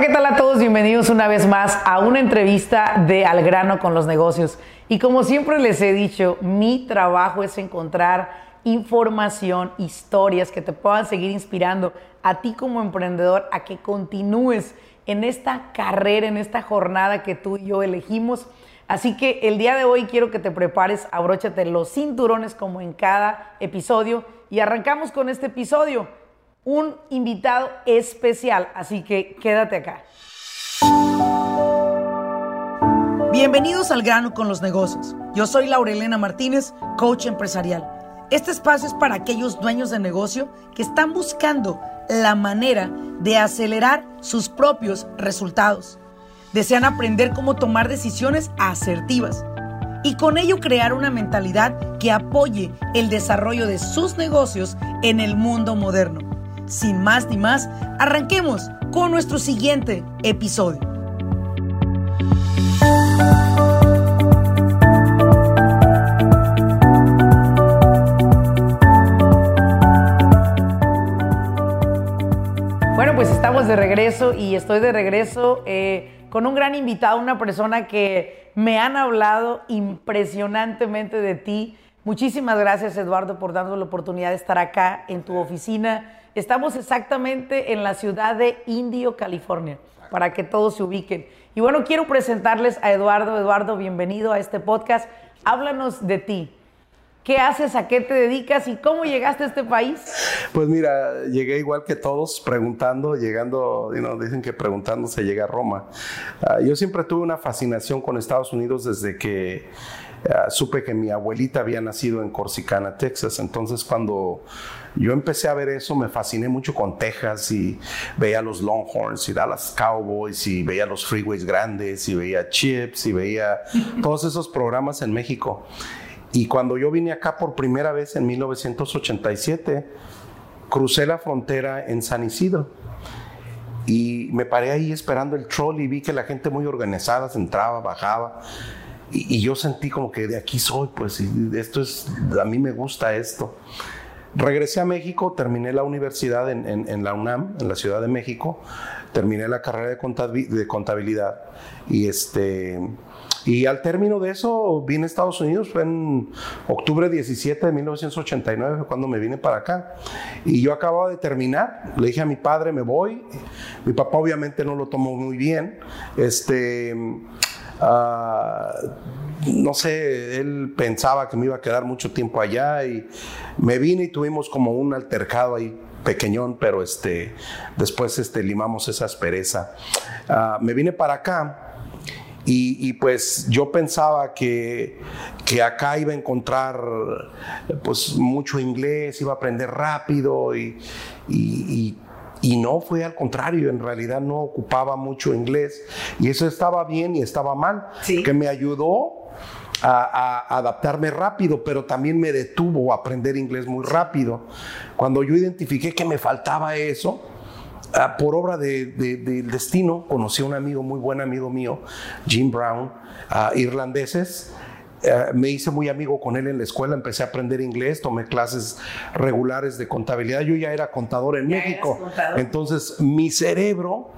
¿qué tal a todos? Bienvenidos una vez más a una entrevista de Al grano con los negocios. Y como siempre les he dicho, mi trabajo es encontrar información, historias que te puedan seguir inspirando a ti como emprendedor a que continúes en esta carrera, en esta jornada que tú y yo elegimos. Así que el día de hoy quiero que te prepares, abróchate los cinturones como en cada episodio y arrancamos con este episodio un invitado especial, así que quédate acá. Bienvenidos al grano con los negocios. Yo soy Laurelena Martínez, coach empresarial. Este espacio es para aquellos dueños de negocio que están buscando la manera de acelerar sus propios resultados. Desean aprender cómo tomar decisiones asertivas y con ello crear una mentalidad que apoye el desarrollo de sus negocios en el mundo moderno sin más ni más, arranquemos con nuestro siguiente episodio. Bueno, pues estamos de regreso y estoy de regreso eh, con un gran invitado, una persona que me han hablado impresionantemente de ti. Muchísimas gracias, Eduardo, por darnos la oportunidad de estar acá en tu oficina Estamos exactamente en la ciudad de Indio, California, para que todos se ubiquen. Y bueno, quiero presentarles a Eduardo. Eduardo, bienvenido a este podcast. Háblanos de ti. ¿Qué haces? ¿A qué te dedicas? ¿Y cómo llegaste a este país? Pues mira, llegué igual que todos, preguntando, llegando, dicen que preguntando se llega a Roma. Ah, yo siempre tuve una fascinación con Estados Unidos desde que ah, supe que mi abuelita había nacido en Corsicana, Texas. Entonces cuando yo empecé a ver eso, me fasciné mucho con Texas y veía los Longhorns y Dallas Cowboys y veía los freeways grandes y veía Chips y veía todos esos programas en México. Y cuando yo vine acá por primera vez en 1987, crucé la frontera en San Isidro. Y me paré ahí esperando el troll y vi que la gente muy organizada se entraba, bajaba. Y, y, yo sentí como que de aquí soy, pues, y esto es, a mí me gusta esto. Regresé a México, terminé la universidad en, la UNAM, en la Ciudad de México, terminé la carrera de contabilidad y este... Y al término de eso vine a Estados Unidos, fue en octubre 17 de 1989, cuando me vine para acá. Y yo acababa de terminar, le dije a mi padre, me voy. Mi papá obviamente no lo tomó muy bien. Este, Ah, no sé, él pensaba que me iba a quedar mucho tiempo allá y me vine y tuvimos como un altercado ahí pequeñón, pero este, después este, limamos esa aspereza. Ah, me vine para acá y, pues yo pensaba que, que, acá iba a encontrar pues mucho inglés, iba a aprender rápido y, y y no fue al contrario, en realidad no ocupaba mucho inglés. Y eso estaba bien y estaba mal, que me ayudó a, adaptarme rápido, pero también me detuvo a aprender inglés muy rápido. Cuando yo identifiqué que me faltaba eso, ah, por obra del destino, conocí a un amigo, muy buen amigo mío, Jim Brown, uh, irlandeses, eh, me hice muy amigo con él en la escuela, empecé a aprender inglés, tomé clases regulares de contabilidad. Yo ya era contador en México. Entonces mi cerebro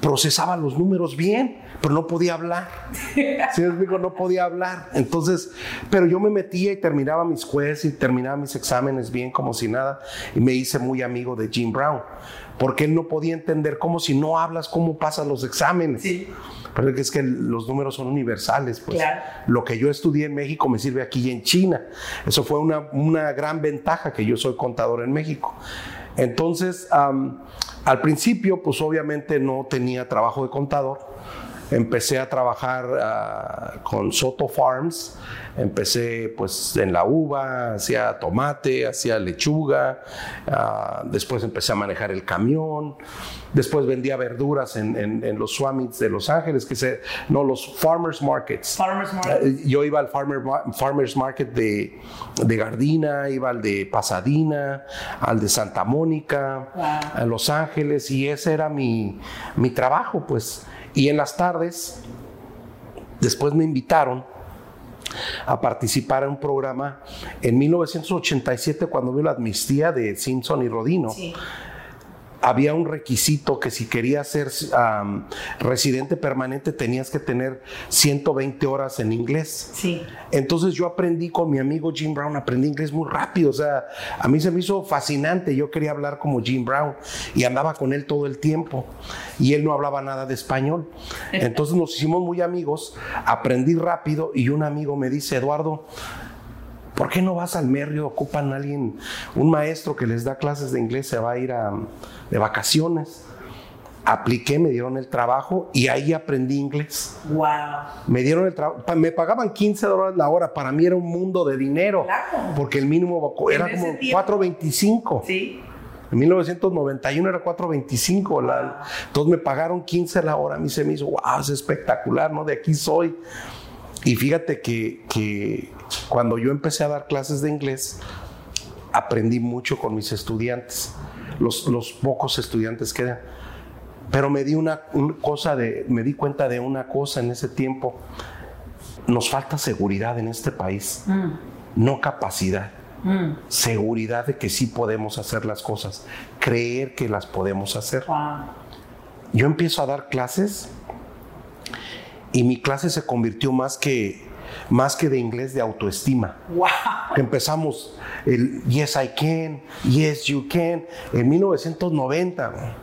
procesaba los números bien, pero no podía hablar. ¿Sí No podía hablar. Entonces, pero yo me metía y terminaba mis jueces y terminaba mis exámenes bien como si nada. Y me hice muy amigo de Jim Brown, porque él no podía entender cómo si no hablas, cómo pasan los exámenes. Sí. Pero es que los números son universales, pues. Lo que yo estudié en México me sirve aquí en China. Eso fue una, una gran ventaja que yo soy contador en México. Entonces, al principio, pues obviamente no tenía trabajo de contador. Empecé a trabajar ah, con Soto Farms Empecé pues en la uva, hacía tomate, hacía lechuga, ah, después empecé a manejar el camión, después vendía verduras en, los Swamits de Los Ángeles, que se, no, los Farmers Markets. Farmers eh, Yo iba al farmer, Farmers Market de, de, Gardina, iba al de Pasadena, al de Santa Mónica, a Los Ángeles, y ese era mi, mi trabajo, pues. Y en las tardes, después me invitaron a participar en un programa en 1987 cuando vio la amnistía de Simpson y Rodino. Había un requisito que si querías ser um, residente permanente tenías que tener 120 horas en inglés. Sí. Entonces yo aprendí con mi amigo Jim Brown, aprendí inglés muy rápido, o sea, a mí se me hizo fascinante, yo quería hablar como Jim Brown y andaba con él todo el tiempo y él no hablaba nada de español. Entonces nos hicimos muy amigos, aprendí rápido y un amigo me dice, Eduardo, ¿Por qué no vas al Merrio? Ocupan a alguien, un maestro que les da clases de inglés, se va a ir de vacaciones. Apliqué, me dieron el trabajo y ahí aprendí inglés. Wow. Me dieron el trabajo, me pagaban 15 dólares la hora, para mí era un mundo de dinero. Claro. Porque el mínimo era como 4.25. Sí. En 1991 era 4.25, la, entonces me pagaron 15 la hora, a mí se me hizo, wow, es espectacular, ¿no? De aquí soy. Y fíjate que, que cuando yo empecé a dar clases de inglés, aprendí mucho con mis estudiantes, los, los pocos estudiantes que eran. Pero me di una, cosa de, me di cuenta de una cosa en ese tiempo. Nos falta seguridad en este país, mm. no capacidad. Mm. Seguridad de que sí podemos hacer las cosas, creer que las podemos hacer. Yo empiezo a dar clases y mi clase se convirtió más que más que de inglés de autoestima. Wow. Empezamos el Yes I can, Yes you can, en 1990.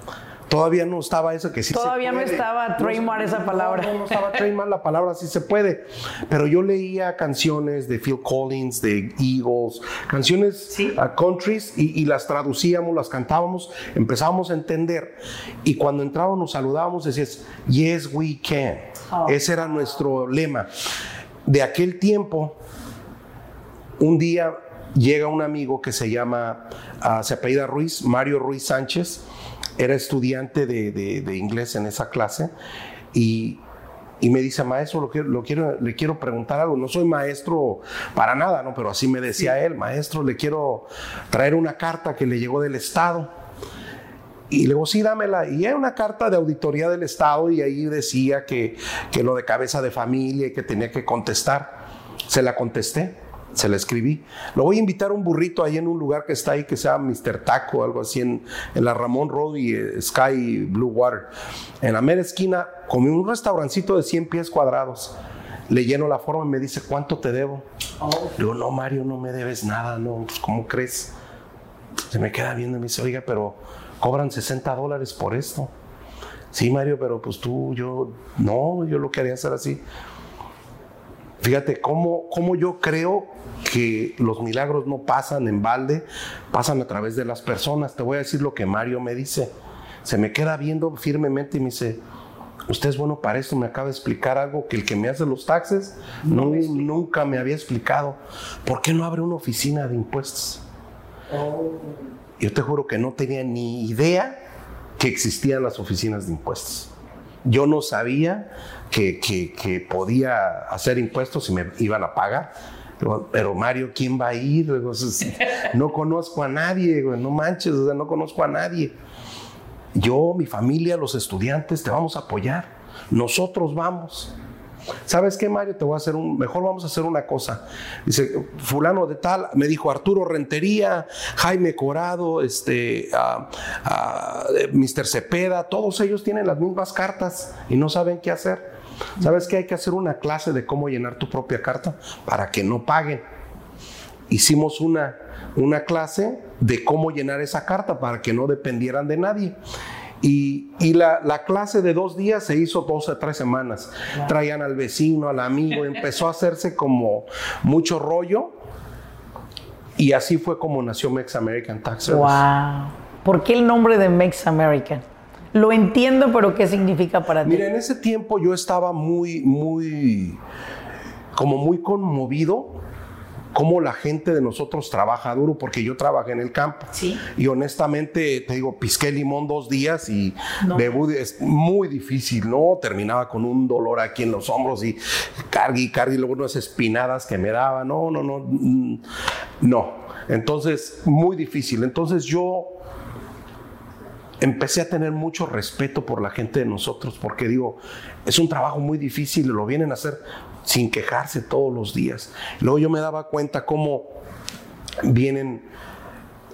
Todavía no estaba eso que sí Todavía se no estaba trademark esa palabra. No, no estaba trademark la palabra, sí se puede. Pero yo leía canciones de Phil Collins, de Eagles, canciones a countries y, y, las traducíamos, las cantábamos, empezábamos a entender. Y cuando entrábamos nos saludábamos, decías, Yes we can. Oh. Ese era nuestro lema de aquel tiempo, un día llega un amigo que se llama, uh, se apellida Ruiz, Mario Ruiz Sánchez, era estudiante de, inglés en esa clase y, me dice, maestro, lo quiero, lo quiero, le quiero preguntar algo. No soy maestro para nada, ¿no? Pero así me decía él, maestro, le quiero traer una carta que le llegó del Estado. Y le digo, sí, dámela. Y era una carta de auditoría del Estado y ahí decía que, que lo de cabeza de familia y que tenía que contestar. Se la contesté, se la escribí. Lo voy a invitar a un burrito ahí en un lugar que está ahí que se llama Mr. Taco, algo así, en, en la Ramón Road y eh, Sky Blue Water. En la mera esquina comí un restaurancito de 100 pies cuadrados. Le lleno la forma y me dice, ¿cuánto te debo? Digo, no, Mario, no me debes nada, no, pues, ¿cómo crees? Se me queda viendo y me dice, oiga, pero cobran 60 dólares por esto. Sí, Mario, pero pues tú, yo, no, yo lo quería hacer así. Fíjate cómo, cómo yo creo que los milagros no pasan en balde, pasan a través de las personas. Te voy a decir lo que Mario me dice. Se me queda viendo firmemente y me dice, usted es bueno para esto, me acaba de explicar algo que el que me hace los taxes no, nunca me había explicado. ¿Por qué no abre una oficina de impuestos? Oh. Yo te juro que no tenía ni idea que existían las oficinas de impuestos. Yo no sabía que, podía hacer impuestos y me iban a pagar. Pero Mario, ¿quién va a ir? No conozco a nadie, no manches, no conozco a nadie. Yo, mi familia, los estudiantes, te vamos a apoyar. Nosotros vamos. ¿Sabes qué, Mario? Te voy a hacer un, mejor vamos a hacer una cosa. Dice, fulano de tal, me dijo Arturo Rentería, Jaime Corado, este, Mr. Cepeda, todos ellos tienen las mismas cartas y no saben qué hacer. ¿Sabes qué? Hay que hacer una clase de cómo llenar tu propia carta para que no paguen. Hicimos una, una clase de cómo llenar esa carta para que no dependieran de nadie. Y, la, clase de dos días se hizo dos o tres semanas. Traían al vecino, al amigo, empezó a hacerse como mucho rollo. Y así fue como nació Mex American Tax Service. Wow. ¿Por qué el nombre de Mex American? Lo entiendo, pero ¿qué significa para ti? Mira, en ese tiempo yo estaba muy, muy, como muy conmovido cómo la gente de nosotros trabaja duro, porque yo trabajé en el campo. Sí. Y honestamente, te digo, pisqué limón dos días y no. es muy difícil, ¿no? Terminaba con un dolor aquí en los hombros y cargue y cargue y luego unas espinadas que me daban. No, no, no, mm, no. Entonces, muy difícil. Entonces yo empecé a tener mucho respeto por la gente de nosotros, porque digo, es un trabajo muy difícil, lo vienen a hacer sin quejarse todos los días. Luego yo me daba cuenta cómo vienen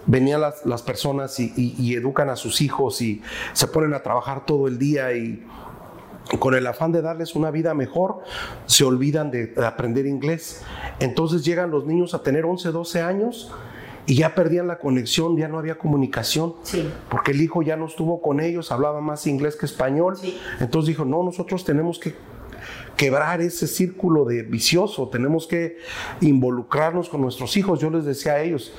venían las, las personas y, educan a sus hijos y se ponen a trabajar todo el día y con el afán de darles una vida mejor, se olvidan de, de aprender inglés. Entonces llegan los niños a tener 11, 12 años y ya perdían la conexión, ya no había comunicación, Sí. porque el hijo ya no estuvo con ellos, hablaba más inglés que español. Sí. Entonces dijo, no, nosotros tenemos que quebrar ese círculo de vicioso, tenemos que involucrarnos con nuestros hijos. Yo les decía a ellos,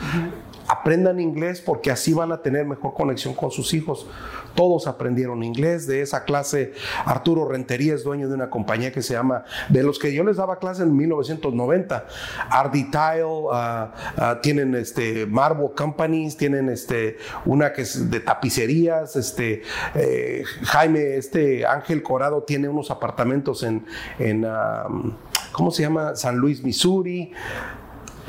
aprendan inglés porque así van a tener mejor conexión con sus hijos. Todos aprendieron inglés. De esa clase, Arturo Rentería es dueño de una compañía que se llama, de los que yo les daba clase en 1990, Ardi Tile, ah, ah, tienen este Marble Companies, tienen este una que es de tapicerías, este eh, Jaime, este Ángel Corado tiene unos apartamentos en, en ah, ¿cómo se llama? San Luis, Missouri.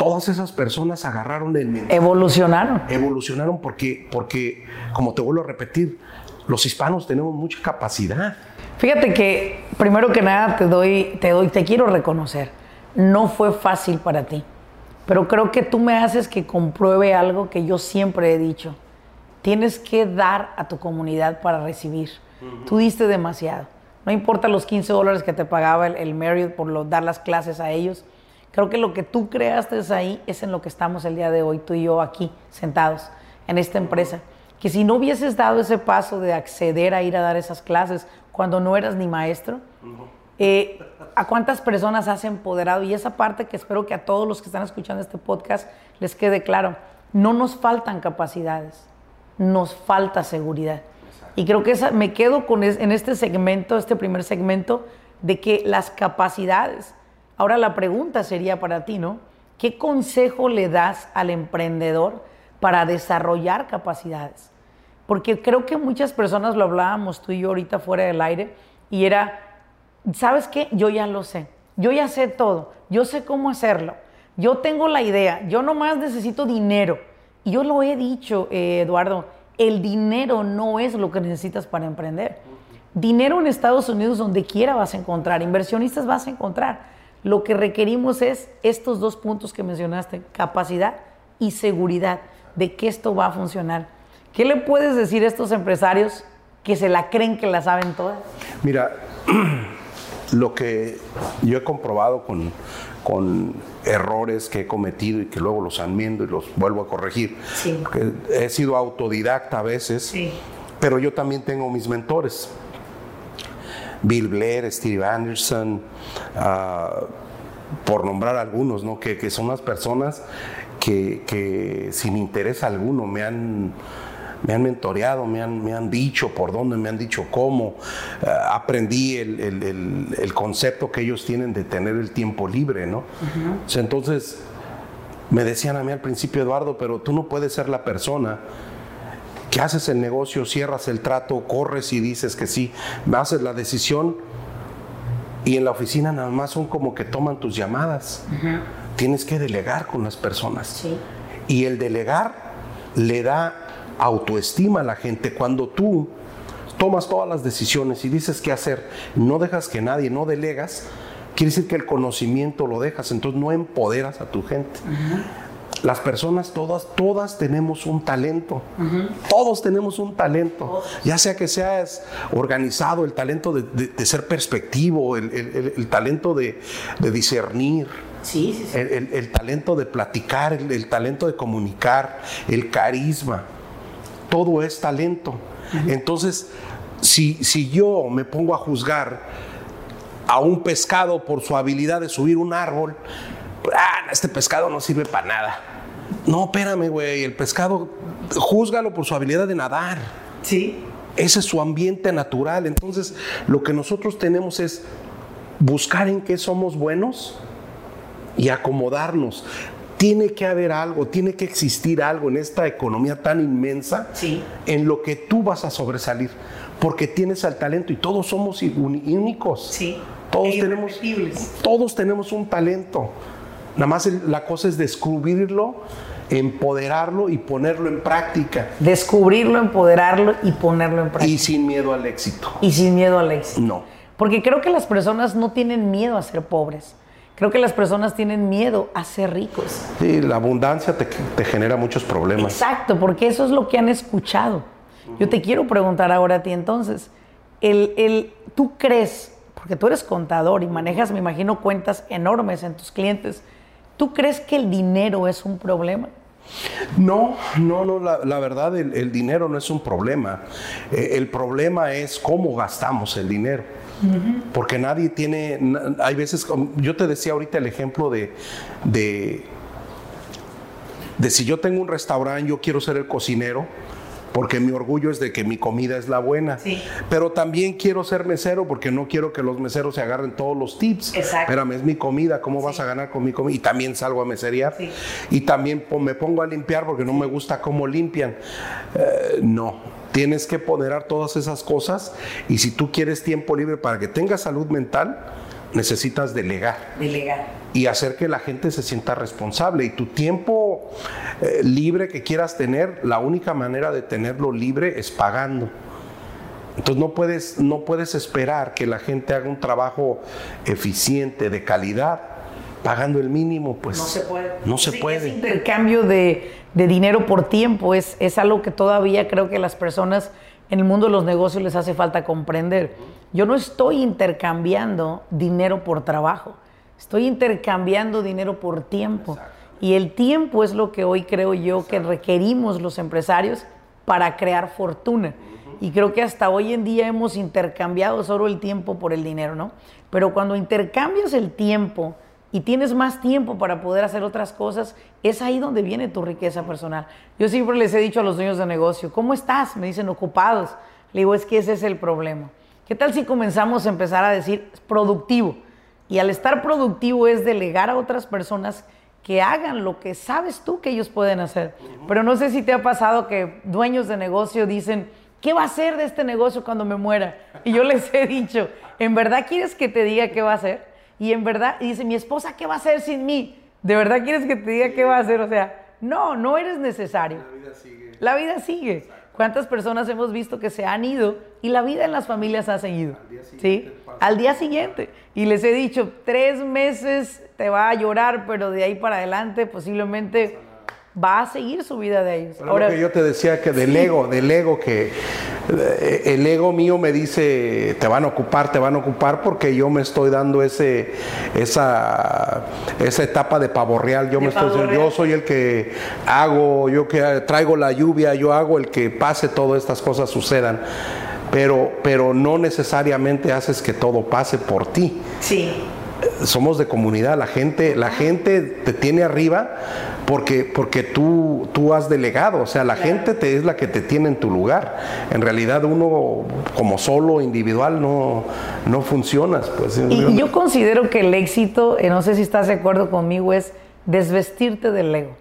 Todas esas personas agarraron el mensaje Evolucionaron. evolucionaron porque, porque, como te vuelvo a repetir, los hispanos tenemos mucha capacidad. Fíjate que primero que nada te doy, te doy, te quiero reconocer. No fue fácil para ti, pero creo que tú me haces que compruebe algo que yo siempre he dicho. Tienes que dar a tu comunidad para recibir. Tú diste demasiado. No importa los 15 dólares que te pagaba el, el Marriott por lo- dar las clases a ellos. Creo que lo que tú creaste ahí es en lo que estamos el día de hoy, tú y yo aquí, sentados en esta empresa. Que si no hubieses dado ese paso de acceder a ir a dar esas clases cuando no eras ni maestro, eh, ¿a cuántas personas has empoderado? Y esa parte que espero que a todos los que están escuchando este podcast les quede claro, no nos faltan capacidades, nos falta seguridad. Y creo que esa, me quedo con es- en este segmento, este primer segmento, de que las capacidades, ahora la pregunta sería para ti, ¿no? ¿Qué consejo le das al emprendedor para desarrollar capacidades? Porque creo que muchas personas lo hablábamos tú y yo ahorita fuera del aire y era, ¿sabes qué? Yo ya lo sé. Yo ya sé todo. Yo sé cómo hacerlo. Yo tengo la idea. Yo nomás necesito dinero. Y yo lo he dicho, eh, Eduardo, el dinero no es lo que necesitas para emprender. Dinero en Estados Unidos, donde quiera vas a encontrar. Inversionistas vas a encontrar. Lo que requerimos es estos dos puntos que mencionaste, capacidad y seguridad de que esto va a funcionar. ¿Qué le puedes decir a estos empresarios que se la creen que la saben todas? Mira, lo que yo he comprobado con, con errores que he cometido y que luego los enmiendo y los vuelvo a corregir, Sí. he sido autodidacta a veces, Sí. pero yo también tengo mis mentores. Bill Blair, Steve Anderson, ah, por nombrar algunos, ¿no? que, que son las personas que, que sin interés alguno me han, me han mentoreado, me han, me han dicho por dónde, me han dicho cómo. Ah, aprendí el, el- el- el concepto que ellos tienen de tener el tiempo libre, ¿no? Entonces, me decían a mí al principio, Eduardo, pero tú no puedes ser la persona que haces el negocio, cierras el trato, corres y dices que sí, haces la decisión y en la oficina nada más son como que toman tus llamadas. Tienes que delegar con las personas. Sí. Y el delegar le da autoestima a la gente. Cuando tú tomas todas las decisiones y dices qué hacer, no dejas que nadie, no delegas, quiere decir que el conocimiento lo dejas, entonces no empoderas a tu gente. Las personas todas, todas tenemos un talento. Todos tenemos un talento. Ya sea que seas organizado, el talento de, de- de ser perspectivo, el, el- el- el talento de, de discernir, Sí, sí, sí. el, talento de platicar, el, el talento de comunicar, el carisma. Todo es talento. Entonces, si, si yo me pongo a juzgar a un pescado por su habilidad de subir un árbol, ah, este pescado no sirve para nada. No, espérame, güey, el pescado, júzgalo por su habilidad de nadar. Sí. Ese es su ambiente natural. Entonces, lo que nosotros tenemos es buscar en qué somos buenos y acomodarnos. Tiene que haber algo, tiene que existir algo en esta economía tan inmensa Sí. en lo que tú vas a sobresalir, porque tienes el talento y todos somos únicos. Sí. Todos E tenemos, todos tenemos un talento. Nada más la cosa es descubrirlo, empoderarlo y ponerlo en práctica. Descubrirlo, empoderarlo y ponerlo en práctica. Y sin miedo al éxito. Y, sin miedo al éxito. No. Porque creo que las personas no tienen miedo a ser pobres. Creo que las personas tienen miedo a ser ricos. Sí, la abundancia te, te genera muchos problemas. Exacto, porque eso es lo que han escuchado. Yo te quiero preguntar ahora a ti entonces, el, el, ¿tú crees, porque tú eres contador y manejas, me imagino, cuentas enormes en tus clientes, ¿tú crees que el dinero es un problema? No, no, no, la, la verdad el, el, dinero no es un problema. Eh, el problema es cómo gastamos el dinero. Porque nadie tiene, hay veces, yo te decía ahorita el ejemplo de, de, de si yo tengo un restaurante, yo quiero ser el cocinero, porque mi orgullo es de que mi comida es la buena. Sí. Pero también quiero ser mesero porque no quiero que los meseros se agarren todos los tips. Exacto. Espérame, es mi comida, ¿cómo Sí. vas a ganar con mi comida? Y también salgo a meserear. Sí. Y también me pongo a limpiar porque no me gusta cómo limpian. Eh, no, tienes que ponderar todas esas cosas y si tú quieres tiempo libre para que tengas salud mental, necesitas delegar Delegar. Y hacer que la gente se sienta responsable. Y tu tiempo eh, libre que quieras tener, la única manera de tenerlo libre es pagando. Entonces no puedes, no puedes esperar que la gente haga un trabajo eficiente, de calidad, pagando el mínimo, pues No se puede. No se Sí, puede. Ese intercambio de, de dinero por tiempo es, es algo que todavía creo que las personas en el mundo de los negocios les hace falta comprender. Yo no estoy intercambiando dinero por trabajo, estoy intercambiando dinero por tiempo. Y el tiempo es lo que hoy creo yo que requerimos los empresarios para crear fortuna. Y creo que hasta hoy en día hemos intercambiado solo el tiempo por el dinero, ¿no? Pero cuando intercambias el tiempo y tienes más tiempo para poder hacer otras cosas, es ahí donde viene tu riqueza personal. Yo siempre les he dicho a los dueños de negocio, ¿cómo estás? Me dicen ocupados. Le digo, es que ese es el problema. ¿Qué tal si comenzamos a empezar a decir productivo? Y al estar productivo es delegar a otras personas que hagan lo que sabes tú que ellos pueden hacer. Pero no sé si te ha pasado que dueños de negocio dicen, ¿qué va a hacer de este negocio cuando me muera? Y yo les he dicho, ¿en verdad quieres que te diga qué va a hacer? Y en verdad, y dice, mi esposa, ¿qué va a hacer sin mí? ¿De verdad quieres que te diga qué va a hacer? O sea, no, no eres necesario. La vida sigue. ¿Cuántas personas hemos visto que se han ido y la vida en las familias ha seguido? ¿Sí? Al día siguiente. Y les he dicho, tres meses te va a llorar, pero de ahí para adelante posiblemente va a seguir su vida de ellos. Pero lo que yo te decía que del ego, del ego que eh, el ego mío me dice te van a ocupar, te van a ocupar porque yo me estoy dando ese esa esa etapa de pavo real, yo De me estoy diciendo, yo real. soy el que hago, yo que traigo la lluvia, yo hago el que pase todas estas cosas sucedan. Pero pero no necesariamente haces que todo pase por ti Sí. somos de comunidad, la gente, la gente te tiene arriba porque, porque tú, tú has delegado, o sea, la gente te, es la que te tiene en tu lugar. En realidad uno como solo, individual, no, no funcionas. Pues. Y, y yo considero que el éxito, eh, no sé si estás de acuerdo conmigo, es desvestirte del ego.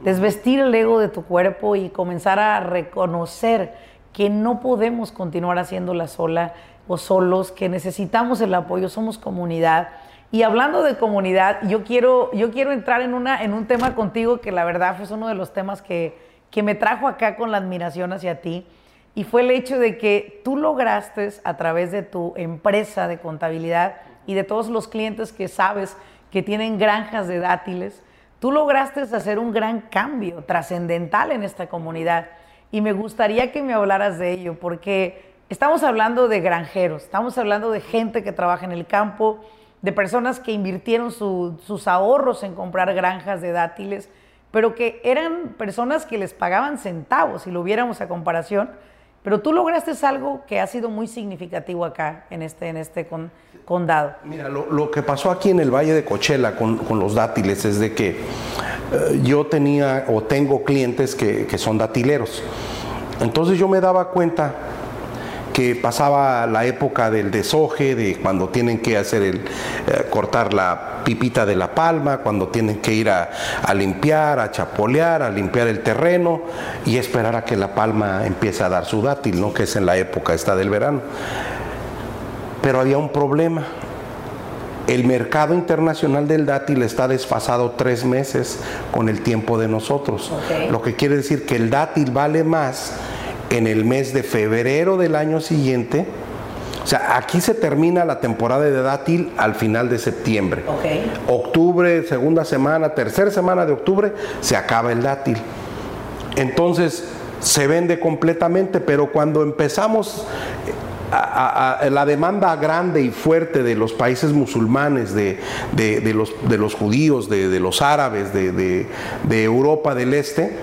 Desvestir el ego de tu cuerpo y comenzar a reconocer que no podemos continuar haciéndola sola o solos, que necesitamos el apoyo, somos comunidad. Y hablando de comunidad, yo quiero, yo quiero entrar en, una, en un tema contigo que la verdad fue uno de los temas que, que me trajo acá con la admiración hacia ti. Y fue el hecho de que tú lograste a través de tu empresa de contabilidad y de todos los clientes que sabes que tienen granjas de dátiles, tú lograste hacer un gran cambio trascendental en esta comunidad. Y me gustaría que me hablaras de ello, porque estamos hablando de granjeros, estamos hablando de gente que trabaja en el campo, de personas que invirtieron su- sus ahorros en comprar granjas de dátiles, pero que eran personas que les pagaban centavos, si lo viéramos a comparación. Pero tú lograste algo que ha sido muy significativo acá, en este, en este con- condado. Mira, lo, lo que pasó aquí en el Valle de Cochela con, con los dátiles es de que eh, yo tenía o tengo clientes que, que son datileros. Entonces yo me daba cuenta que pasaba la época del deshoje, de cuando tienen que hacer el, eh, cortar la pipita de la palma, cuando tienen que ir a, a limpiar, a chapolear, a limpiar el terreno y esperar a que la palma empiece a dar su dátil, ¿no? que es en la época esta del verano. Pero había un problema. El mercado internacional del dátil está desfasado tres meses con el tiempo de nosotros. Lo que quiere decir que el dátil vale más en el mes de febrero del año siguiente O sea, aquí se termina la temporada de dátil al final de septiembre. Octubre, segunda semana, tercera semana de octubre, se acaba el dátil. Entonces, se vende completamente, pero cuando empezamos a, la demanda grande y fuerte de los países musulmanes, de, los, de los, judíos, de, los árabes, de, Europa del Este,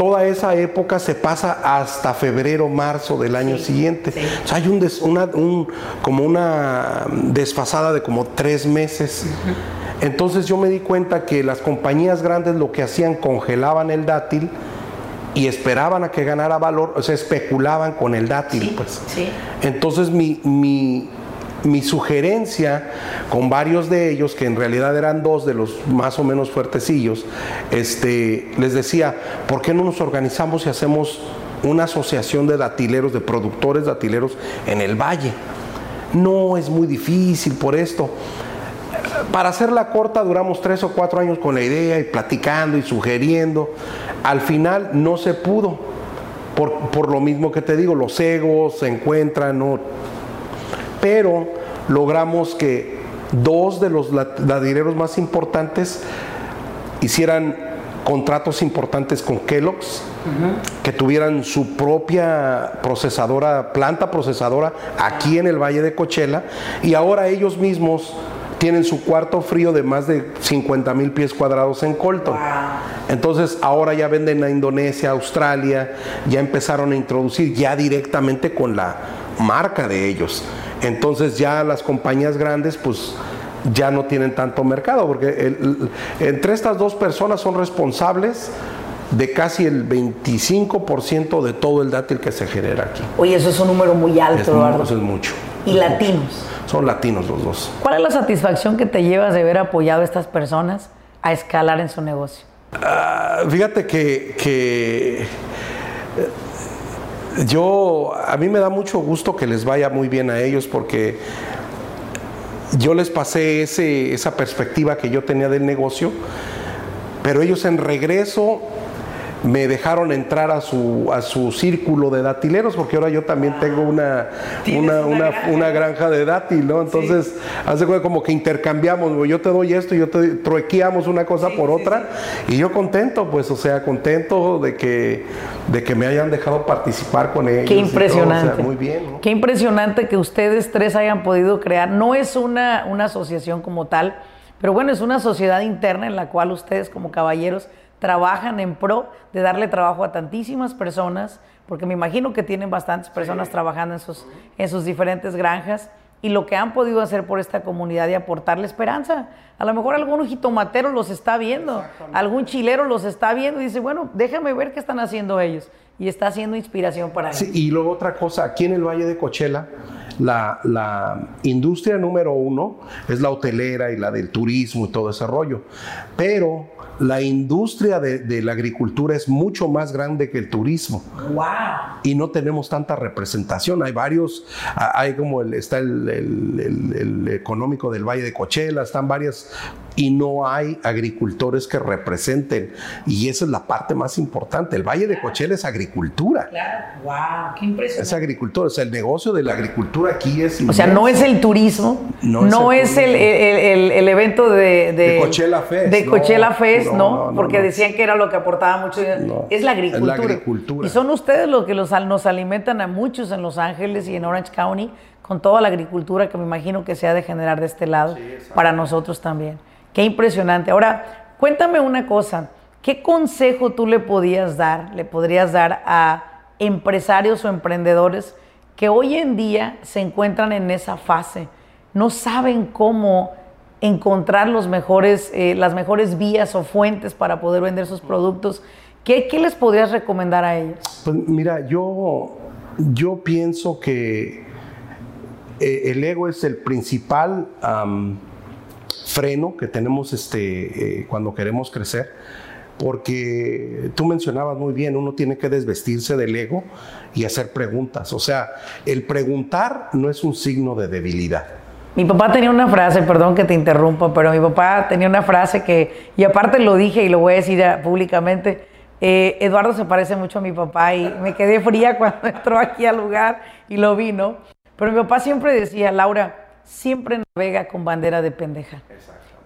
toda esa época se pasa hasta febrero, marzo del año siguiente. hay un, una, como una desfasada de como tres meses. Entonces yo me di cuenta que las compañías grandes lo que hacían, congelaban el dátil, y esperaban a que ganara valor, o sea, especulaban con el dátil. pues. Entonces mi, mi, sugerencia con varios de ellos, que en realidad eran dos de los más o menos fuertecillos, este, les decía, ¿por qué no nos organizamos y hacemos una asociación de datileros, de productores datileros en el valle? No es muy difícil por esto. Para hacerla corta, duramos tres o cuatro años con la idea y platicando y sugiriendo. Al final no se pudo, por, lo mismo que te digo, los egos se encuentran, pero logramos que dos de los ladireros más importantes hicieran contratos importantes con Kellogg's, que tuvieran su propia procesadora, planta procesadora aquí en el Valle de Cochela, y ahora ellos mismos tienen su cuarto frío de más de 50 mil pies cuadrados en Colton. Entonces ahora ya venden a Indonesia, Australia, ya empezaron a introducir ya directamente con la marca de ellos. Entonces ya las compañías grandes pues ya no tienen tanto mercado, porque entre estas dos personas son responsables de casi el 25% de todo el dátil que se genera aquí. Oye, eso es un número muy alto, Eduardo. Eso es mucho. ¿Y latinos? Son latinos los dos. ¿Cuál es la satisfacción que te llevas de haber apoyado a estas personas a escalar en su negocio? Ah, fíjate que, que yo, a mí me da mucho gusto que les vaya muy bien a ellos porque yo les pasé ese, esa perspectiva que yo tenía del negocio, pero ellos en regreso me dejaron entrar a su, a su círculo de datileros, porque ahora yo también tengo una, una, granja? de dátil, ¿no? Entonces, hace como que intercambiamos, yo te doy esto, y yo te truequeamos una cosa por otra, y yo contento, pues, o sea, contento de que, de que me hayan dejado participar con ellos. Qué impresionante. muy bien. Qué impresionante que ustedes tres hayan podido crear. No es una, una asociación como tal, pero bueno, es una sociedad interna en la cual ustedes como caballeros trabajan en pro de darle trabajo a tantísimas personas, porque me imagino que tienen bastantes personas trabajando en sus, en sus diferentes granjas, y lo que han podido hacer por esta comunidad y aportarle esperanza. A lo mejor algún jitomatero los está viendo, algún chilero los está viendo y dice, bueno, déjame ver qué están haciendo ellos. Y está haciendo inspiración para sí, Y luego otra cosa, aquí en el Valle de Cochela, la, la, industria número uno es la hotelera y la del turismo y todo ese rollo. Pero la industria de, la agricultura es mucho más grande que el turismo. Wow. Y no tenemos tanta representación. Hay varios, hay como el, está el, el, económico del Valle de Cochela, están varias, y no hay agricultores que representen. Y esa es la parte más importante. El Valle de Cochela es agricultura. Claro, wow, qué impresionante. Es agricultura, o sea, el negocio de la agricultura aquí es. O sea, no es el turismo, no, es, el, el, evento de, de, Coachella Fest. De Coachella Fest no, porque decían que era lo que aportaba mucho. Es la, agricultura. Y son ustedes los que los, nos alimentan a muchos en Los Ángeles y en Orange County con toda la agricultura que me imagino que se ha de generar de este lado para nosotros también. Qué impresionante. Ahora, cuéntame una cosa. ¿Qué consejo tú le podías dar, le podrías dar a empresarios o emprendedores que hoy en día se encuentran en esa fase? No saben cómo encontrar los mejores, eh, las mejores vías o fuentes para poder vender sus productos. ¿Qué, les podrías recomendar a ellos? Pues mira, yo, yo pienso que eh, el ego es el principal freno que tenemos este, eh, cuando queremos crecer, porque tú mencionabas muy bien, uno tiene que desvestirse del ego y hacer preguntas. O sea, el preguntar no es un signo de debilidad. Mi papá tenía una frase, perdón que te interrumpa, pero mi papá tenía una frase que, y aparte lo dije y lo voy a decir públicamente, eh, Eduardo se parece mucho a mi papá y me quedé fría cuando entró aquí al lugar y lo vi, ¿no? Pero mi papá siempre decía, Laura, siempre navega con bandera de pendeja.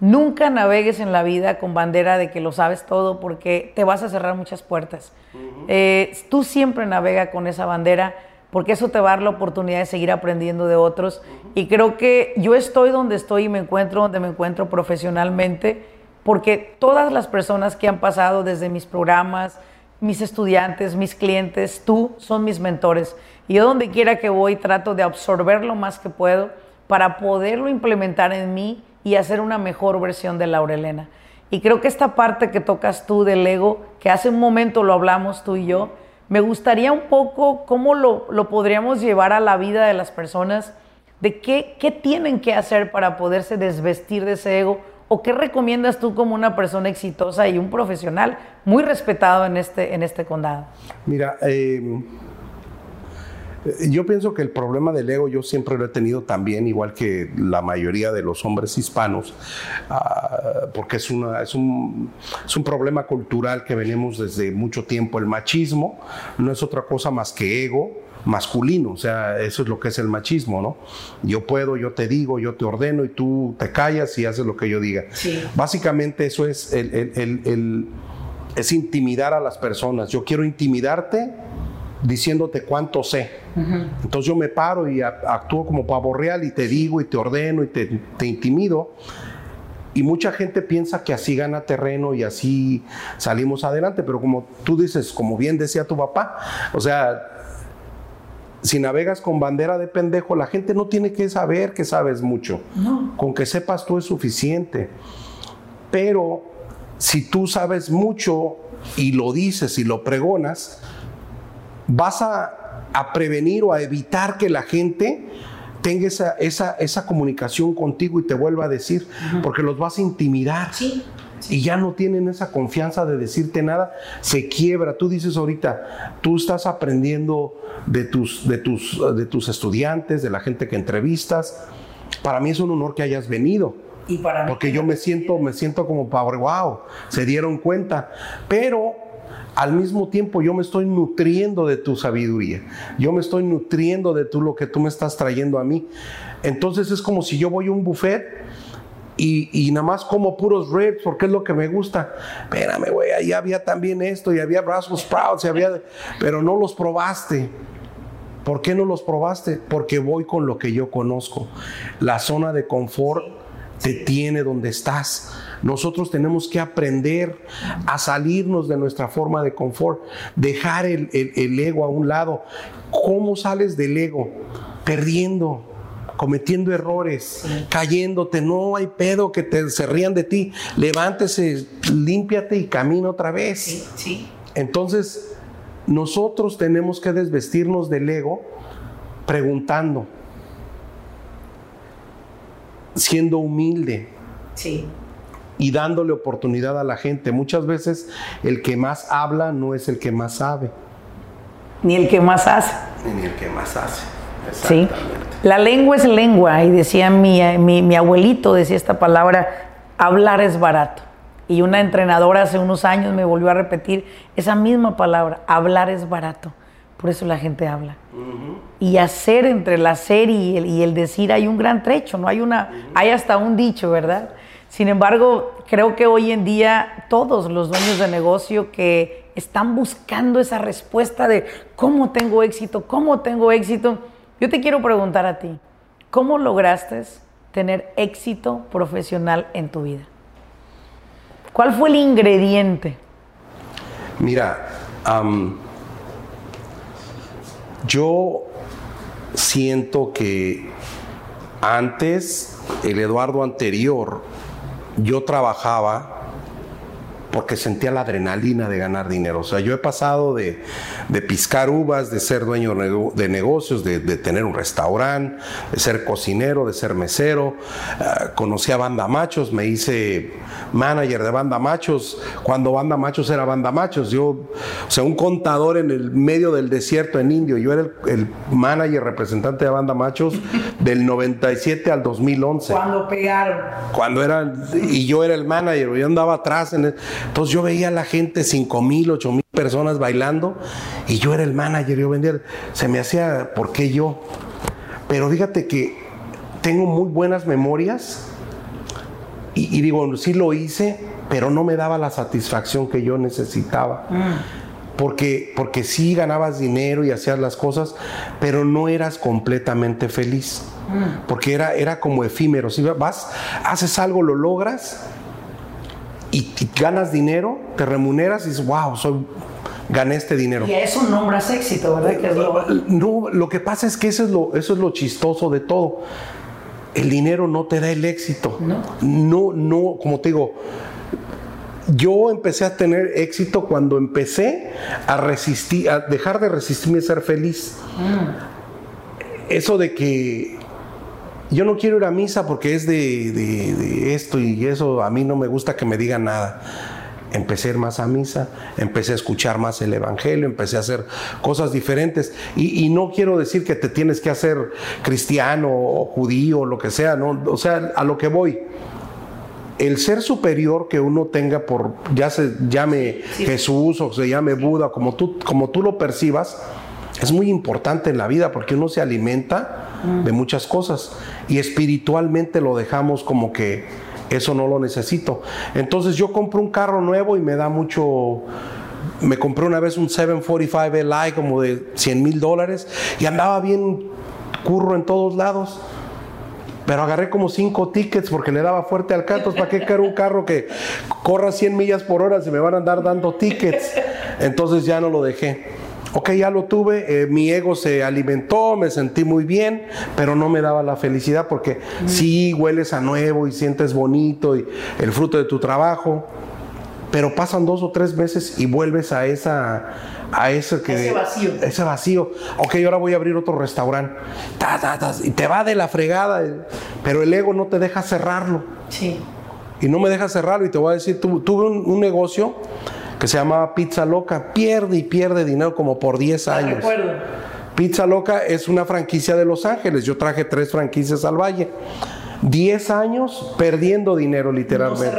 Nunca navegues en la vida con bandera de que lo sabes todo porque te vas a cerrar muchas puertas. Eh, tú siempre navega con esa bandera porque eso te va a dar la oportunidad de seguir aprendiendo de otros. Y creo que yo estoy donde estoy y me encuentro donde me encuentro profesionalmente porque todas las personas que han pasado desde mis programas, mis estudiantes, mis clientes, tú son mis mentores. Y yo donde quiera que voy trato de absorber lo más que puedo para poderlo implementar en mí y hacer una mejor versión de Laura Elena. Y creo que esta parte que tocas tú del ego, que hace un momento lo hablamos tú y yo, me gustaría un poco cómo lo, lo podríamos llevar a la vida de las personas, de qué, qué tienen que hacer para poderse desvestir de ese ego ¿O qué recomiendas tú como una persona exitosa y un profesional muy respetado en este, en este condado? Mira, eh, yo pienso que el problema del ego yo siempre lo he tenido también, igual que la mayoría de los hombres hispanos, ah, porque es, una, es, un, es un problema cultural que venimos desde mucho tiempo. El machismo no es otra cosa más que ego, masculino, o sea, eso es lo que es el machismo, ¿no? Yo puedo, yo te digo, yo te ordeno y tú te callas y haces lo que yo diga. Básicamente eso es, el, es intimidar a las personas. Yo quiero intimidarte diciéndote cuánto sé. Entonces yo me paro y actúo como pavo real y te digo y te ordeno y te, te intimido. Y mucha gente piensa que así gana terreno y así salimos adelante, pero como tú dices, como bien decía tu papá, o sea, si navegas con bandera de pendejo, la gente no tiene que saber que sabes mucho. Con que sepas tú es suficiente. Pero si tú sabes mucho y lo dices y lo pregonas, vas a, prevenir o a evitar que la gente tenga esa, esa, esa, comunicación contigo y te vuelva a decir, porque los vas a intimidar. Sí y ya no tienen esa confianza de decirte nada, se quiebra. Tú dices ahorita, tú estás aprendiendo de tus, de tus, de tus estudiantes, de la gente que entrevistas. Para mí es un honor que hayas venido. Y para porque yo me siento, me siento como power, wow, se dieron cuenta. Pero al mismo tiempo yo me estoy nutriendo de tu sabiduría. Yo me estoy nutriendo de tú, lo que tú me estás trayendo a mí. Entonces es como si yo voy a un buffet y, nada más como puros ribs porque es lo que me gusta. Espérame, güey, ahí había también esto y había Brussels sprouts y había, pero no los probaste. ¿Por qué no los probaste? Porque voy con lo que yo conozco. La zona de confort te tiene donde estás. Nosotros tenemos que aprender a salirnos de nuestra forma de confort, dejar el, el ego a un lado. ¿Cómo sales del ego? Perdiendo cometiendo errores, cayéndote, no hay pedo que te, se rían de ti, levántese, límpiate y camina otra vez. Entonces, nosotros tenemos que desvestirnos del ego preguntando, siendo humilde. Y dándole oportunidad a la gente. Muchas veces el que más habla no es el que más sabe. Ni el que más hace. Ni el que más hace. Sí. La lengua es lengua y decía mi, mi, abuelito, decía esta palabra, hablar es barato. Y una entrenadora hace unos años me volvió a repetir esa misma palabra, hablar es barato. Por eso la gente habla. Y hacer entre el hacer y el, y el, decir hay un gran trecho, ¿no? Hay, una, hay hasta un dicho, ¿verdad? Sin embargo, creo que hoy en día todos los dueños de negocio que están buscando esa respuesta de cómo tengo éxito, cómo tengo éxito, yo te quiero preguntar a ti, ¿cómo lograste tener éxito profesional en tu vida? ¿Cuál fue el ingrediente? Mira, yo siento que antes, el Eduardo anterior, yo trabajaba porque sentía la adrenalina de ganar dinero. O sea, yo he pasado de, de piscar uvas, de ser dueño de negocios, de, tener un restaurante, de ser cocinero, de ser mesero. Ah, conocí a Banda Machos, me hice manager de Banda Machos, cuando Banda Machos era Banda Machos. Yo, o sea, un contador en el medio del desierto en Indio. Yo era el, el manager representante de Banda Machos del 97 al 2011. Cuando pegaron. Cuando era, y yo era el manager, yo andaba atrás en el, entonces yo veía a la gente, 5 mil, 8 mil personas bailando y yo era el manager, yo vendía, se me hacía, ¿por qué yo? Pero fíjate que tengo muy buenas memorias y, digo, sí lo hice, pero no me daba la satisfacción que yo necesitaba. Porque, porque sí ganabas dinero y hacías las cosas, pero no eras completamente feliz. Porque era, era como efímero. Si vas, haces algo, lo logras y, ganas dinero, te remuneras y dices, wow, soy, gané este dinero. Y eso nombras éxito, ¿verdad? No, lo que pasa es que eso es lo, eso es lo chistoso de todo el dinero no te da el éxito. No. No, no, como te digo, yo empecé a tener éxito cuando empecé a resistir, a dejar de resistirme a ser feliz. Mm. Eso de que yo no quiero ir a misa porque es de, de, esto y eso, a mí no me gusta que me digan nada empecé a ir más a misa, empecé a escuchar más el Evangelio, empecé a hacer cosas diferentes. Y, no quiero decir que te tienes que hacer cristiano o judío o lo que sea, ¿no? O sea, a lo que voy. El ser superior que uno tenga por, ya se llame Jesús o se llame Buda, como tú, como tú lo percibas, es muy importante en la vida porque uno se alimenta de muchas cosas y espiritualmente lo dejamos como que eso no lo necesito. Entonces yo compro un carro nuevo y me da mucho... Me compré una vez un 745 Li como de 100 mil dólares y andaba bien curro en todos lados. Pero agarré como cinco tickets porque le daba fuerte al canto. ¿Para qué quiero un carro que corra 100 millas por hora si me van a andar dando tickets? Entonces ya no lo dejé ok, ya lo tuve, eh, mi ego se alimentó, me sentí muy bien, pero no me daba la felicidad porque sí hueles a nuevo y sientes bonito y el fruto de tu trabajo, pero pasan dos o tres meses y vuelves a esa a ese que ese vacío. ese vacío. Ok ahora voy a abrir otro restaurante. Y te va de la fregada pero el ego no te deja cerrarlo. Sí. Y no me deja cerrarlo y te voy a decir tuve un negocio que se llamaba Pizza Loca. Pierde y pierde dinero como por 10 años. Pizza Loca es una franquicia de Los Ángeles. Yo traje tres franquicias al Valle. 10 años perdiendo dinero literalmente.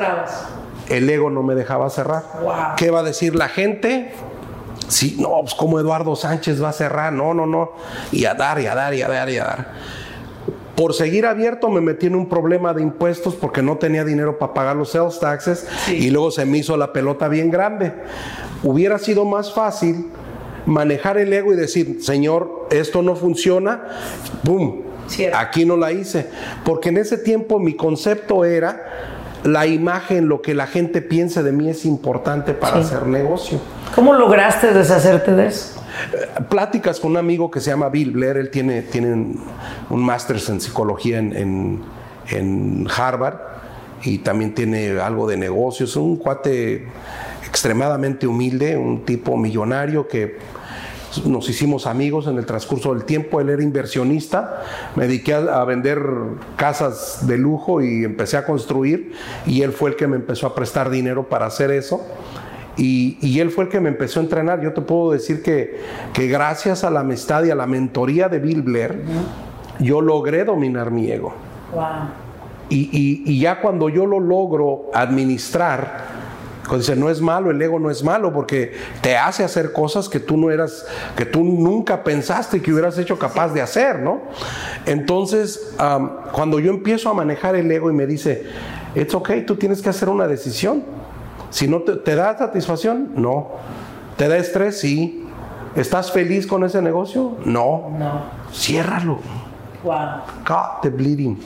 El ego no me dejaba cerrar. ¿Qué va a decir la gente? Sí, no, pues como Eduardo Sánchez va a cerrar. No, no, no. Y a dar, y a dar, y a dar, y a dar. Por seguir abierto me metí en un problema de impuestos porque no tenía dinero para pagar los sales taxes y luego se me hizo la pelota bien grande. Hubiera sido más fácil manejar el ego y decir, Señor, esto no funciona, ¡boom! Aquí no la hice. Porque en ese tiempo mi concepto era la imagen, lo que la gente piense de mí es importante para hacer negocio. ¿Cómo lograste deshacerte de eso? Pláticas con un amigo que se llama Bill Blair, él tiene, tiene un, máster en psicología en, Harvard y también tiene algo de negocios, un cuate extremadamente humilde, un tipo millonario que nos hicimos amigos en el transcurso del tiempo, él era inversionista, me dediqué a, vender casas de lujo y empecé a construir y él fue el que me empezó a prestar dinero para hacer eso. Y, él fue el que me empezó a entrenar. Yo te puedo decir que, que gracias a la amistad y a la mentoría de Bill Blair, yo logré dominar mi ego. Y, y, ya cuando yo lo logro administrar, dice, no es malo, el ego no es malo, porque te hace hacer cosas que tú no eras, que tú nunca pensaste que hubieras hecho capaz de hacer, ¿no? Entonces, cuando yo empiezo a manejar el ego y me dice, it's okay, tú tienes que hacer una decisión. Si no te, da satisfacción, no. ¿Te da estrés? Sí. ¿Estás feliz con ese negocio? No. No. Ciérralo. Wow. God the bleeding.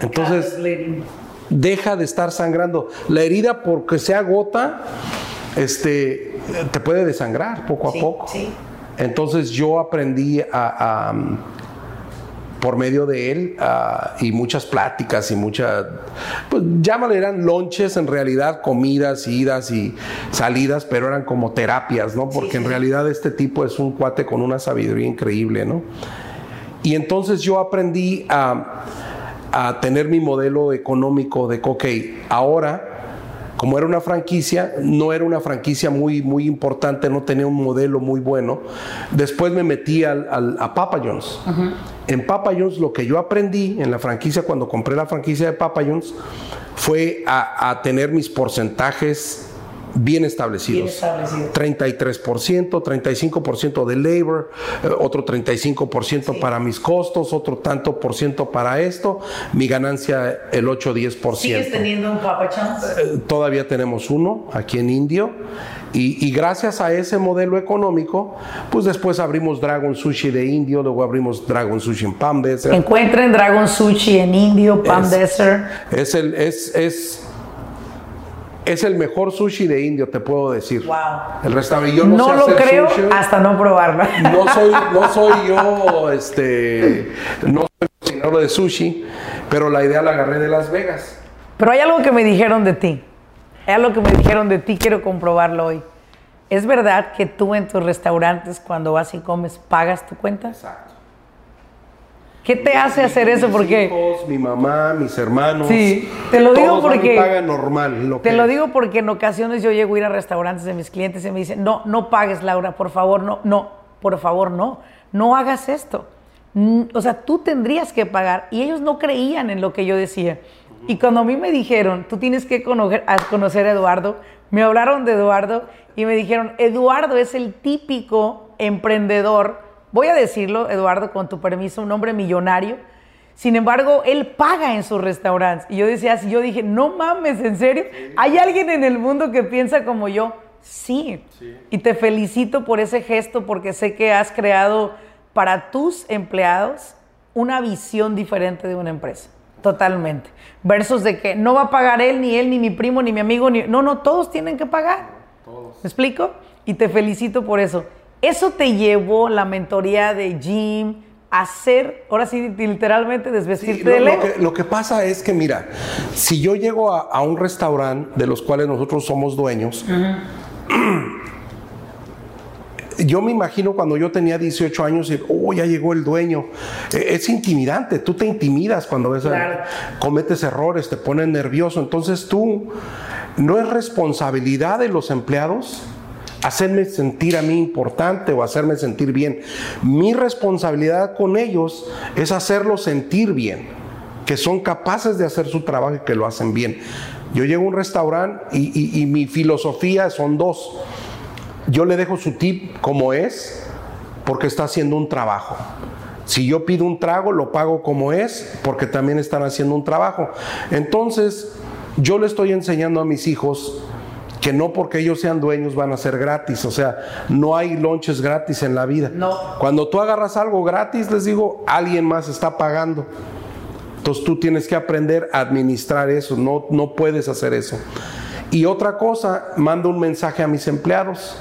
Entonces, deja de estar sangrando. La herida, porque se agota, este, te puede desangrar poco a poco. Sí. Entonces yo aprendí a por medio de él ah, y muchas pláticas y muchas, pues llámale, eran lonches en realidad, comidas, idas y salidas, pero eran como terapias, ¿no? Porque en realidad este tipo es un cuate con una sabiduría increíble, ¿no? Y entonces yo aprendí a, a tener mi modelo económico de, ok, ahora como era una franquicia, no era una franquicia muy, muy importante, no tenía un modelo muy bueno. Después me metí al, a Papa John's. En Papa John's lo que yo aprendí en la franquicia, cuando compré la franquicia de Papa John's, fue a, tener mis porcentajes bien establecidos. Bien establecido. 33%, 35% de labor, eh, otro 35% para mis costos, otro tanto por ciento para esto, mi ganancia el 8-10%. ¿Sigues teniendo un Papa John's? Eh, todavía tenemos uno aquí en Indio. Y, y, gracias a ese modelo económico, pues después abrimos Dragon Sushi de Indio, luego abrimos Dragon Sushi en Palm Desert. Encuentren Dragon Sushi en Indio, Palm Es- Desert. Es el, es, es, es el mejor sushi de Indio, te puedo decir. Wow. El restaurante, yo no, No sé lo hacer creo sushi. hasta no probarlo. No soy, no soy yo, este, no soy cocinero de sushi, pero la idea la agarré de Las Vegas. Pero hay algo que me dijeron de ti. Hay algo que me dijeron de ti, quiero comprobarlo hoy. ¿Es verdad que tú en tus restaurantes, cuando vas y comes, pagas tu cuenta? Exacto. ¿Qué te hace hacer eso? Porque hijos, mi mamá, mis hermanos. Sí, te lo digo todos porque- pagan normal. Lo te que- lo digo porque en ocasiones yo llego a ir a restaurantes de mis clientes y me dicen, no, no pagues, Laura, por favor, no, no, por favor, no, no hagas esto. O sea, tú tendrías que pagar. Y ellos no creían en lo que yo decía. Y cuando a mí me dijeron, tú tienes que conocer a Eduardo, me hablaron de Eduardo y me dijeron, Eduardo es el típico emprendedor, voy a decirlo, Eduardo, con tu permiso, un hombre millonario. Sin embargo, él paga en sus restaurantes. Y yo decía así, yo dije, no mames, ¿en serio? ¿Hay alguien en el mundo que piensa como yo? Sí. Y te felicito por ese gesto porque sé que has creado para tus empleados una visión diferente de una empresa. Totalmente. Versus de que no va a pagar él, ni él, ni mi primo, ni mi amigo, ni... No, no, todos tienen que pagar. Todos. ¿Me explico? Y te felicito por eso. Eso te llevó la mentoría de Jim a hacer, ahora sí, literalmente Sí, desvestirte lo, del lo que, lo que pasa es que, mira, si yo llego a, a un restaurante de los cuales nosotros somos dueños, yo me imagino cuando yo tenía 18 años, y, oh, ya llegó el dueño. Eh, Es intimidante, tú te intimidas cuando ves, a- Claro. cometes errores, te pones nervioso. Entonces tú, no es responsabilidad de los empleados hacerme sentir a mí importante o hacerme sentir bien. Mi responsabilidad con ellos es hacerlos sentir bien, que son capaces de hacer su trabajo y que lo hacen bien. Yo llego a un restaurante y, y- y mi filosofía son dos. Yo le dejo su tip como es, porque está haciendo un trabajo. Si yo pido un trago, lo pago como es, porque también están haciendo un trabajo. Entonces, yo le estoy enseñando a mis hijos que no porque ellos sean dueños van a ser gratis. O sea, no hay lonches gratis en la vida. No. Cuando tú agarras algo gratis, les digo, alguien más está pagando. Entonces tú tienes que aprender a administrar eso, no, no puedes hacer eso. Y otra cosa, mando un mensaje a mis empleados,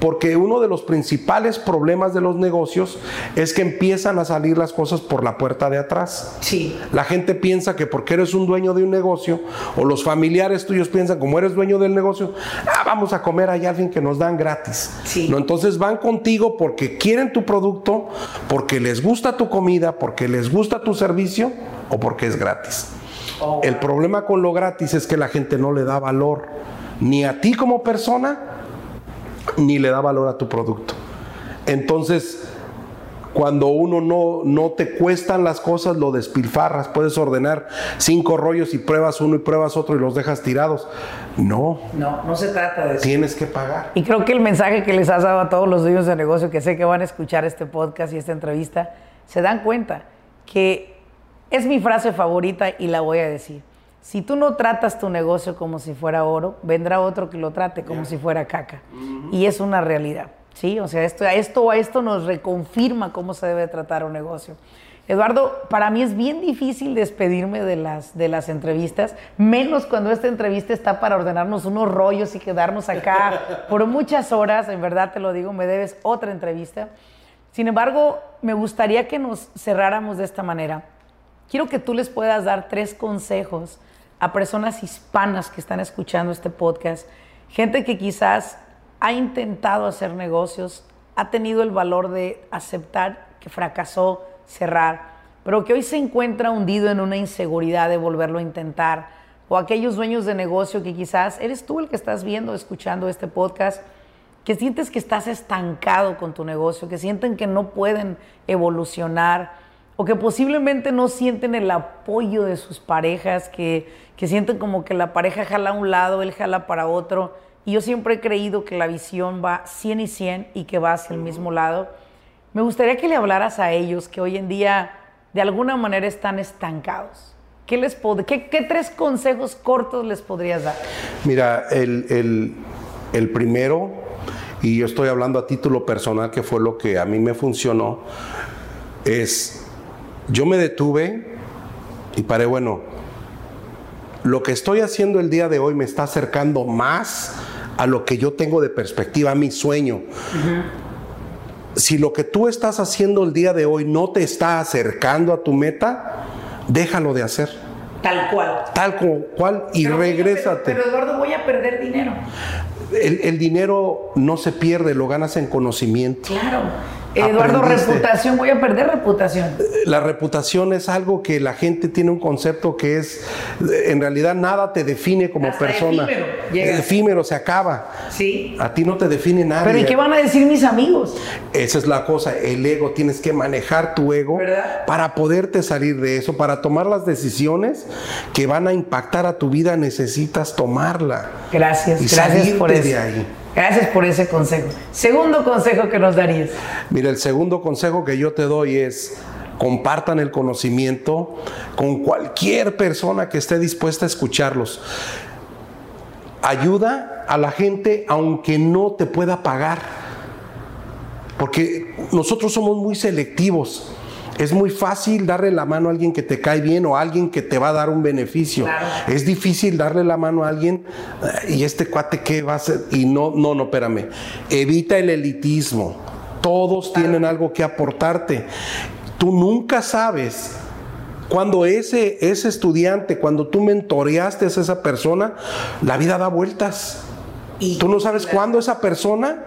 porque uno de los principales problemas de los negocios es que empiezan a salir las cosas por la puerta de atrás. Sí. La gente piensa que porque eres un dueño de un negocio, o los familiares tuyos piensan como eres dueño del negocio, ah, vamos a comer allá alguien que nos dan gratis. Sí. No, entonces van contigo porque quieren tu producto, porque les gusta tu comida, porque les gusta tu servicio o porque es gratis. Oh, El problema con lo gratis es que la gente no le da valor ni a ti como persona, ni le da valor a tu producto. Entonces, cuando uno no, no te cuestan las cosas, lo despilfarras. Puedes ordenar cinco rollos y pruebas uno y pruebas otro y los dejas tirados. No, No, no se trata de eso. tienes que pagar. Y creo que el mensaje que les has dado a todos los dueños de negocio que sé que van a escuchar este podcast y esta entrevista, se dan cuenta que es mi frase favorita y la voy a decir. Si tú no tratas tu negocio como si fuera oro, vendrá otro que lo trate como si fuera caca. Y es una realidad. ¿sí? O sea, esto, esto, esto nos reconfirma cómo se debe tratar un negocio. Eduardo, para mí es bien difícil despedirme de las, de las entrevistas, menos cuando esta entrevista está para ordenarnos unos rollos y quedarnos acá por muchas horas, en verdad te lo digo, me debes otra entrevista. Sin embargo, me gustaría que nos cerráramos de esta manera. Quiero que tú les puedas dar tres consejos a personas hispanas que están escuchando este podcast, gente que quizás ha intentado hacer negocios, ha tenido el valor de aceptar que fracasó, cerrar, pero que hoy se encuentra hundido en una inseguridad de volverlo a intentar, o aquellos dueños de negocio que quizás eres tú el que estás viendo, escuchando este podcast, que sientes que estás estancado con tu negocio, que sienten que no pueden evolucionar o que posiblemente no sienten el apoyo de sus parejas, que, que sienten como que la pareja jala a un lado, él jala para otro y yo siempre he creído que la visión va 100 y 100 y que va hacia el mismo lado. Me gustaría que le hablaras a ellos que hoy en día de alguna manera están estancados. ¿Qué, les qué, qué tres consejos cortos les podrías dar? Mira, el, el, el primero, y yo estoy hablando a título personal, que fue lo que a mí me funcionó, es, yo me detuve y paré, bueno, lo que estoy haciendo el día de hoy me está acercando más a lo que yo tengo de perspectiva, a mi sueño. Si lo que tú estás haciendo el día de hoy no te está acercando a tu meta, déjalo de hacer. Tal cual. Tal cual y pero regrésate. Pero, Eduardo, voy a perder dinero. El, el, dinero no se pierde, lo ganas en conocimiento. Claro. Eduardo, reputación, voy a perder reputación. La reputación es algo que la gente tiene un concepto que es, en realidad nada te define como persona. Efímero, efímero, se acaba. Sí. A ti no te define nada. Pero ¿y qué van a decir mis amigos? Esa es la cosa, el ego, tienes que manejar tu ego ¿verdad? para poderte salir de eso, para tomar las decisiones que van a impactar a tu vida, necesitas tomarla. Gracias, y gracias por eso. de ahí. Gracias por ese consejo. Segundo consejo que nos darías. Mira, el segundo consejo que yo te doy es compartan el conocimiento con cualquier persona que esté dispuesta a escucharlos. Ayuda a la gente aunque no te pueda pagar. Porque nosotros somos muy selectivos. Es muy fácil darle la mano a alguien que te cae bien o a alguien que te va a dar un beneficio. Claro. Es difícil darle la mano a alguien y este cuate qué va a hacer. Y no, no, no, espérame. Evita el elitismo. Todos tienen algo que aportarte. Tú nunca sabes cuando ese, ese estudiante, cuando tú mentoreaste a esa persona, la vida da vueltas. Y Tú no sabes cuándo esa persona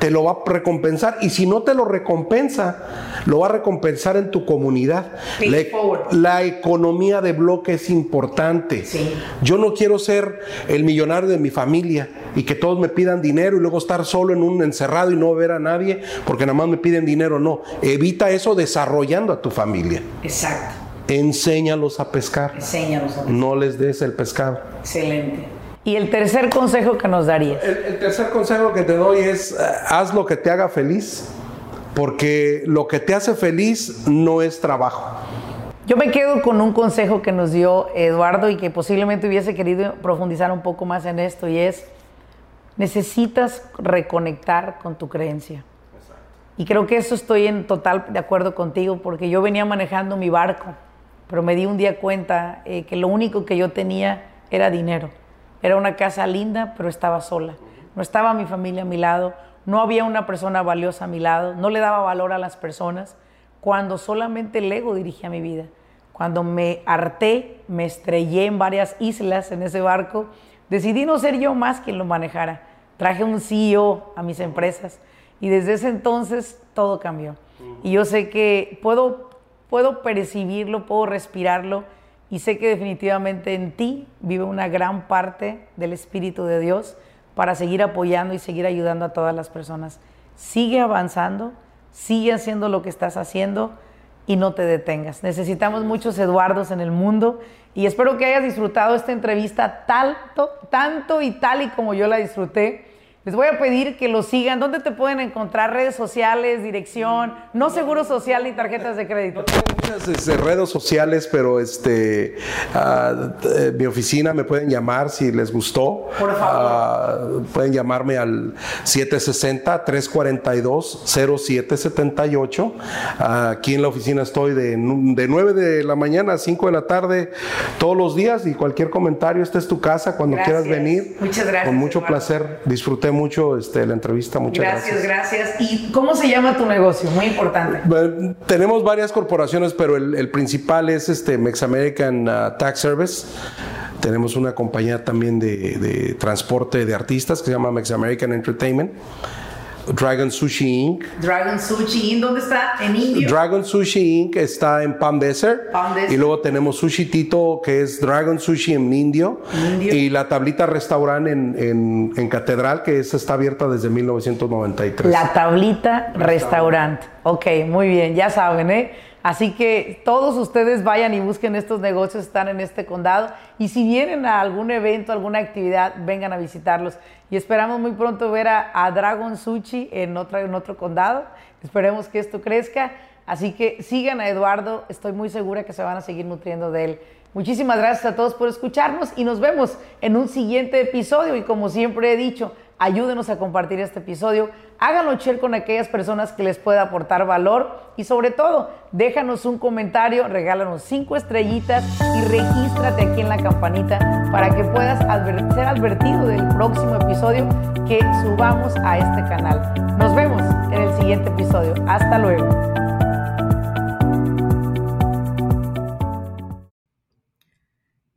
te lo va a recompensar y si no te lo recompensa, lo va a recompensar en tu comunidad. La, forward. la economía de bloque es importante. Sí. Yo no quiero ser el millonario de mi familia y que todos me pidan dinero y luego estar solo en un encerrado y no ver a nadie porque nada más me piden dinero. No, evita eso desarrollando a tu familia. Exacto. Enséñalos a pescar. Enséñanos. a- No les des el pescado. Excelente. Y el tercer consejo que nos darías. El, el tercer consejo que te doy es, eh, haz lo que te haga feliz, porque lo que te hace feliz no es trabajo. Yo me quedo con un consejo que nos dio Eduardo y que posiblemente hubiese querido profundizar un poco más en esto y es, necesitas reconectar con tu creencia. Y creo que eso estoy en total de acuerdo contigo porque yo venía manejando mi barco, pero me di un día cuenta eh, que lo único que yo tenía era dinero. Era una casa linda, pero estaba sola. No estaba mi familia a mi lado, no había una persona valiosa a mi lado, no le daba valor a las personas, cuando solamente el ego dirigía mi vida. Cuando me harté, me estrellé en varias islas en ese barco, decidí no ser yo más quien lo manejara. Traje un CEO a mis empresas y desde ese entonces todo cambió. Y yo sé que puedo, puedo percibirlo, puedo respirarlo y sé que definitivamente en ti vive una gran parte del Espíritu de Dios para seguir apoyando y seguir ayudando a todas las personas. Sigue avanzando, sigue haciendo lo que estás haciendo y no te detengas. Necesitamos muchos Eduardos en el mundo y espero que hayas disfrutado esta entrevista tanto, tanto y tal y como yo la disfruté. Les voy a pedir que lo sigan. ¿Dónde te pueden encontrar? Redes sociales, dirección, no seguro social ni tarjetas de crédito. Tengo muchas este, redes sociales, pero este, eh, mi oficina me pueden llamar si les gustó. Por favor. Ah, pueden llamarme al 760-342-0778. Ah, aquí en la oficina estoy de, de 9 de la mañana a 5 de la tarde todos los días y cualquier comentario, esta es tu casa cuando Gracias. quieras venir. Muchas gracias, Con mucho Eduardo. placer. Disfruté mucho este, la entrevista. Muchas Gracias, gracias. ¿Y cómo se llama tu negocio? Muy importante. Bueno, tenemos varias corporaciones, pero el, el principal es este Mex American uh, Tax Service. Tenemos una compañía también de, de transporte de artistas que se llama Mex American Entertainment. Dragon Sushi Inc. Dragon Sushi, ¿en dónde está? En Indio. Dragon Sushi Inc. está en Palm Desert. Palm Desert. Y luego tenemos Sushi Tito, que es Dragon Sushi en Indio. Y la tablita restaurante en, en- en Catedral, que esa está abierta desde 1993. La tablita restaurante. Ok, muy bien, ya saben, ¿eh? Así que todos ustedes vayan y busquen estos negocios, están en este condado. Y si vienen a algún evento, alguna actividad, vengan a visitarlos. Y esperamos muy pronto ver a, Dragon Sushi en, otra, en otro condado. Esperemos que esto crezca. Así que sigan a Eduardo, estoy muy segura que se van a seguir nutriendo de él. Muchísimas gracias a todos por escucharnos y nos vemos en un siguiente episodio. Y como siempre he dicho, ayúdenos a compartir este episodio, háganlo share con aquellas personas que les pueda aportar valor y sobre todo, déjanos un comentario, regálanos cinco estrellitas y regístrate aquí en la campanita para que puedas ser advertido del próximo episodio que subamos a este canal. Nos vemos en el siguiente episodio. Hasta luego.